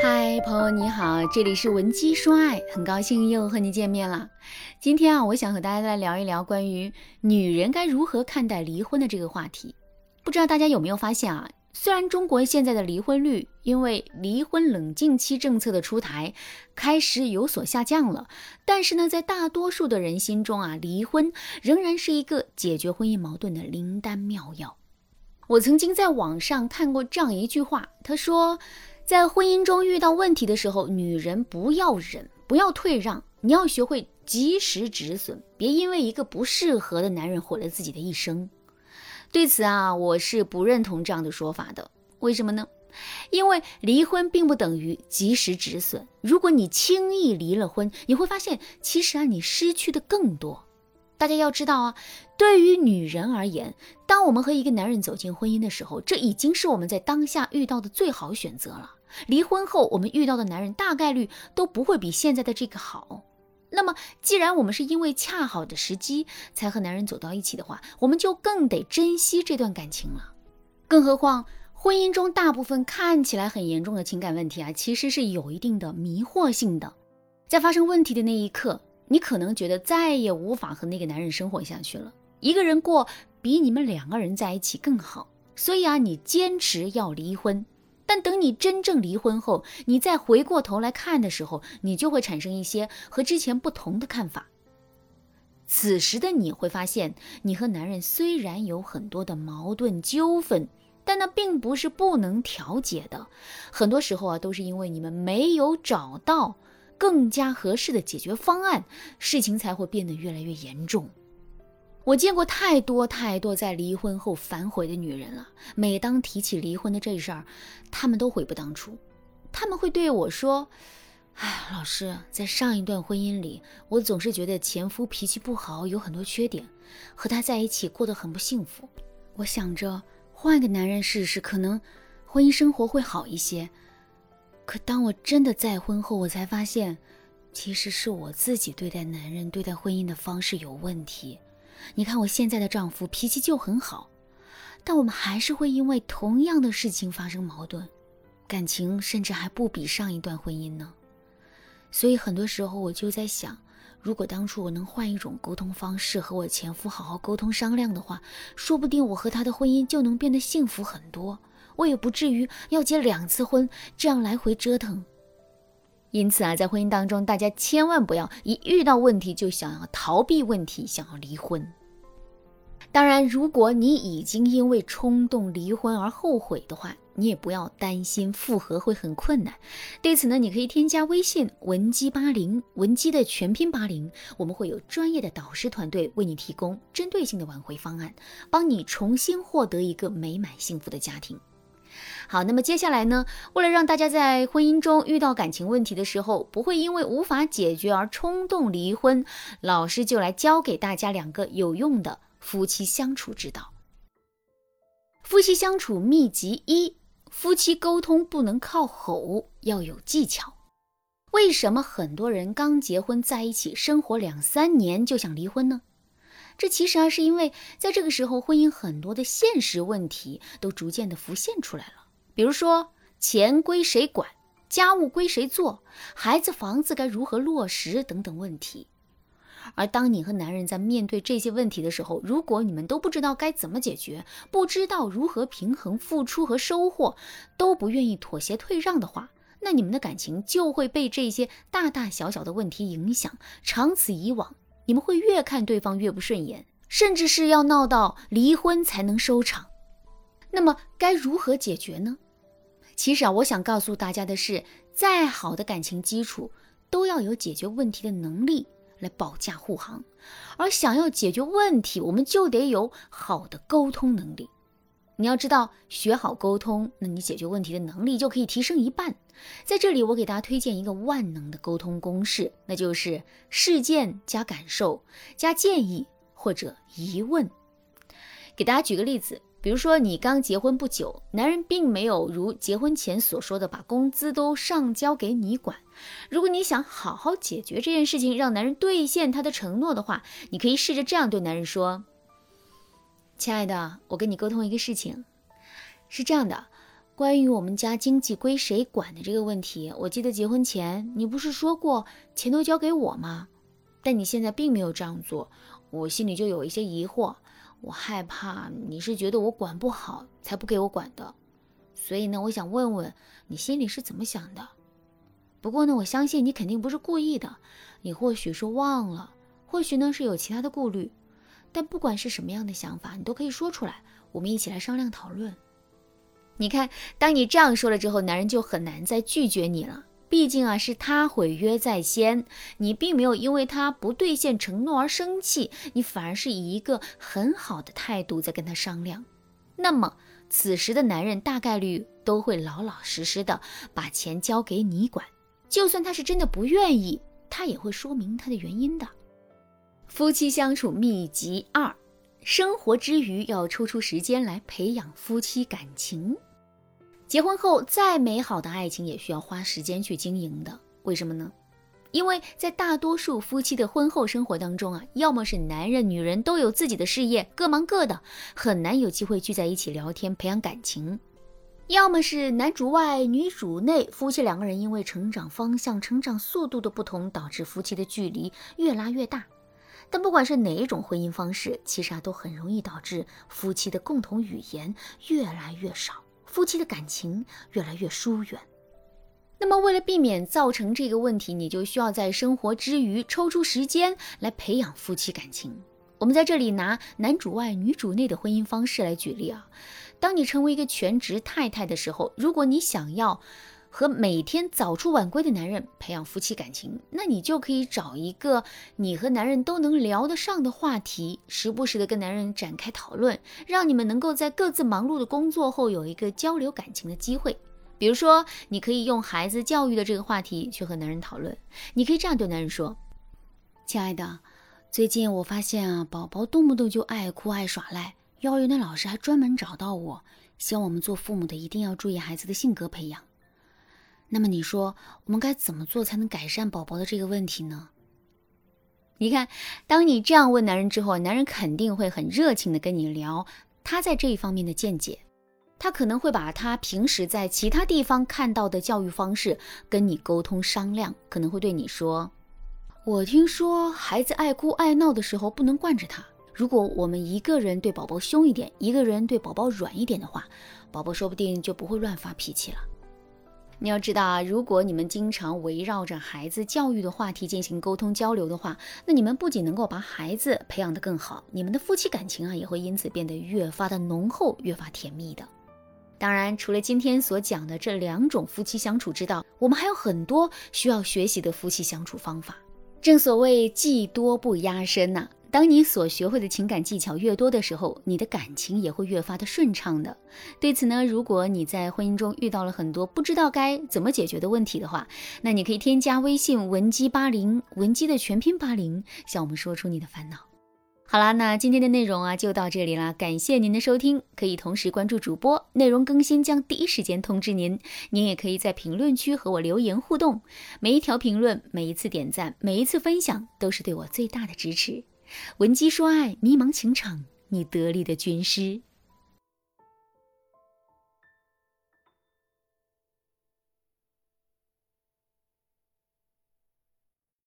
嗨，朋友你好，这里是文姬说爱，很高兴又和你见面了。今天啊，我想和大家来聊一聊关于女人该如何看待离婚的这个话题。不知道大家有没有发现啊？虽然中国现在的离婚率因为离婚冷静期政策的出台开始有所下降了，但是呢，在大多数的人心中啊，离婚仍然是一个解决婚姻矛盾的灵丹妙药。我曾经在网上看过这样一句话，他说。在婚姻中遇到问题的时候，女人不要忍，不要退让，你要学会及时止损，别因为一个不适合的男人毁了自己的一生。对此啊，我是不认同这样的说法的。为什么呢？因为离婚并不等于及时止损。如果你轻易离了婚，你会发现其实啊，你失去的更多。大家要知道啊，对于女人而言，当我们和一个男人走进婚姻的时候，这已经是我们在当下遇到的最好选择了。离婚后，我们遇到的男人大概率都不会比现在的这个好。那么，既然我们是因为恰好的时机才和男人走到一起的话，我们就更得珍惜这段感情了。更何况，婚姻中大部分看起来很严重的情感问题啊，其实是有一定的迷惑性的。在发生问题的那一刻，你可能觉得再也无法和那个男人生活下去了，一个人过比你们两个人在一起更好。所以啊，你坚持要离婚。但等你真正离婚后，你再回过头来看的时候，你就会产生一些和之前不同的看法。此时的你会发现，你和男人虽然有很多的矛盾纠纷，但那并不是不能调解的。很多时候啊，都是因为你们没有找到更加合适的解决方案，事情才会变得越来越严重。我见过太多太多在离婚后反悔的女人了。每当提起离婚的这事儿，她们都悔不当初。他们会对我说：“哎，老师，在上一段婚姻里，我总是觉得前夫脾气不好，有很多缺点，和他在一起过得很不幸福。我想着换个男人试试，可能婚姻生活会好一些。可当我真的再婚后，我才发现，其实是我自己对待男人、对待婚姻的方式有问题。”你看我现在的丈夫脾气就很好，但我们还是会因为同样的事情发生矛盾，感情甚至还不比上一段婚姻呢。所以很多时候我就在想，如果当初我能换一种沟通方式和我前夫好好沟通商量的话，说不定我和他的婚姻就能变得幸福很多，我也不至于要结两次婚，这样来回折腾。因此啊，在婚姻当中，大家千万不要一遇到问题就想要逃避问题，想要离婚。当然，如果你已经因为冲动离婚而后悔的话，你也不要担心复合会很困难。对此呢，你可以添加微信文姬八零，文姬的全拼八零，我们会有专业的导师团队为你提供针对性的挽回方案，帮你重新获得一个美满幸福的家庭。好，那么接下来呢？为了让大家在婚姻中遇到感情问题的时候，不会因为无法解决而冲动离婚，老师就来教给大家两个有用的夫妻相处之道。夫妻相处秘籍一：夫妻沟通不能靠吼，要有技巧。为什么很多人刚结婚在一起生活两三年就想离婚呢？这其实啊，是因为在这个时候，婚姻很多的现实问题都逐渐的浮现出来了。比如说，钱归谁管，家务归谁做，孩子、房子该如何落实等等问题。而当你和男人在面对这些问题的时候，如果你们都不知道该怎么解决，不知道如何平衡付出和收获，都不愿意妥协退让的话，那你们的感情就会被这些大大小小的问题影响。长此以往。你们会越看对方越不顺眼，甚至是要闹到离婚才能收场。那么该如何解决呢？其实啊，我想告诉大家的是，再好的感情基础都要有解决问题的能力来保驾护航，而想要解决问题，我们就得有好的沟通能力。你要知道，学好沟通，那你解决问题的能力就可以提升一半。在这里，我给大家推荐一个万能的沟通公式，那就是事件加感受加建议或者疑问。给大家举个例子，比如说你刚结婚不久，男人并没有如结婚前所说的把工资都上交给你管。如果你想好好解决这件事情，让男人兑现他的承诺的话，你可以试着这样对男人说。亲爱的，我跟你沟通一个事情，是这样的，关于我们家经济归谁管的这个问题，我记得结婚前你不是说过钱都交给我吗？但你现在并没有这样做，我心里就有一些疑惑。我害怕你是觉得我管不好才不给我管的，所以呢，我想问问你心里是怎么想的。不过呢，我相信你肯定不是故意的，你或许是忘了，或许呢是有其他的顾虑。但不管是什么样的想法，你都可以说出来，我们一起来商量讨论。你看，当你这样说了之后，男人就很难再拒绝你了。毕竟啊，是他毁约在先，你并没有因为他不兑现承诺而生气，你反而是以一个很好的态度在跟他商量。那么，此时的男人大概率都会老老实实的把钱交给你管，就算他是真的不愿意，他也会说明他的原因的。夫妻相处秘籍二：生活之余要抽出时间来培养夫妻感情。结婚后，再美好的爱情也需要花时间去经营的。为什么呢？因为在大多数夫妻的婚后生活当中啊，要么是男人、女人都有自己的事业，各忙各的，很难有机会聚在一起聊天、培养感情；要么是男主外女主内，夫妻两个人因为成长方向、成长速度的不同，导致夫妻的距离越拉越大。但不管是哪一种婚姻方式，其实啊，都很容易导致夫妻的共同语言越来越少。夫妻的感情越来越疏远，那么为了避免造成这个问题，你就需要在生活之余抽出时间来培养夫妻感情。我们在这里拿男主外女主内的婚姻方式来举例啊，当你成为一个全职太太的时候，如果你想要。和每天早出晚归的男人培养夫妻感情，那你就可以找一个你和男人都能聊得上的话题，时不时的跟男人展开讨论，让你们能够在各自忙碌的工作后有一个交流感情的机会。比如说，你可以用孩子教育的这个话题去和男人讨论。你可以这样对男人说：“亲爱的，最近我发现啊，宝宝动不动就爱哭爱耍赖，幼儿园的老师还专门找到我，希望我们做父母的一定要注意孩子的性格培养。”那么你说我们该怎么做才能改善宝宝的这个问题呢？你看，当你这样问男人之后，男人肯定会很热情的跟你聊他在这一方面的见解，他可能会把他平时在其他地方看到的教育方式跟你沟通商量，可能会对你说：“我听说孩子爱哭爱闹的时候不能惯着他，如果我们一个人对宝宝凶一点，一个人对宝宝软一点的话，宝宝说不定就不会乱发脾气了。”你要知道啊，如果你们经常围绕着孩子教育的话题进行沟通交流的话，那你们不仅能够把孩子培养得更好，你们的夫妻感情啊也会因此变得越发的浓厚，越发甜蜜的。当然，除了今天所讲的这两种夫妻相处之道，我们还有很多需要学习的夫妻相处方法。正所谓技多不压身呐。当你所学会的情感技巧越多的时候，你的感情也会越发的顺畅的。对此呢，如果你在婚姻中遇到了很多不知道该怎么解决的问题的话，那你可以添加微信文姬八零，文姬的全拼八零，向我们说出你的烦恼。好啦，那今天的内容啊就到这里啦，感谢您的收听，可以同时关注主播，内容更新将第一时间通知您。您也可以在评论区和我留言互动，每一条评论、每一次点赞、每一次分享，都是对我最大的支持。闻鸡说爱，迷茫情场，你得力的军师。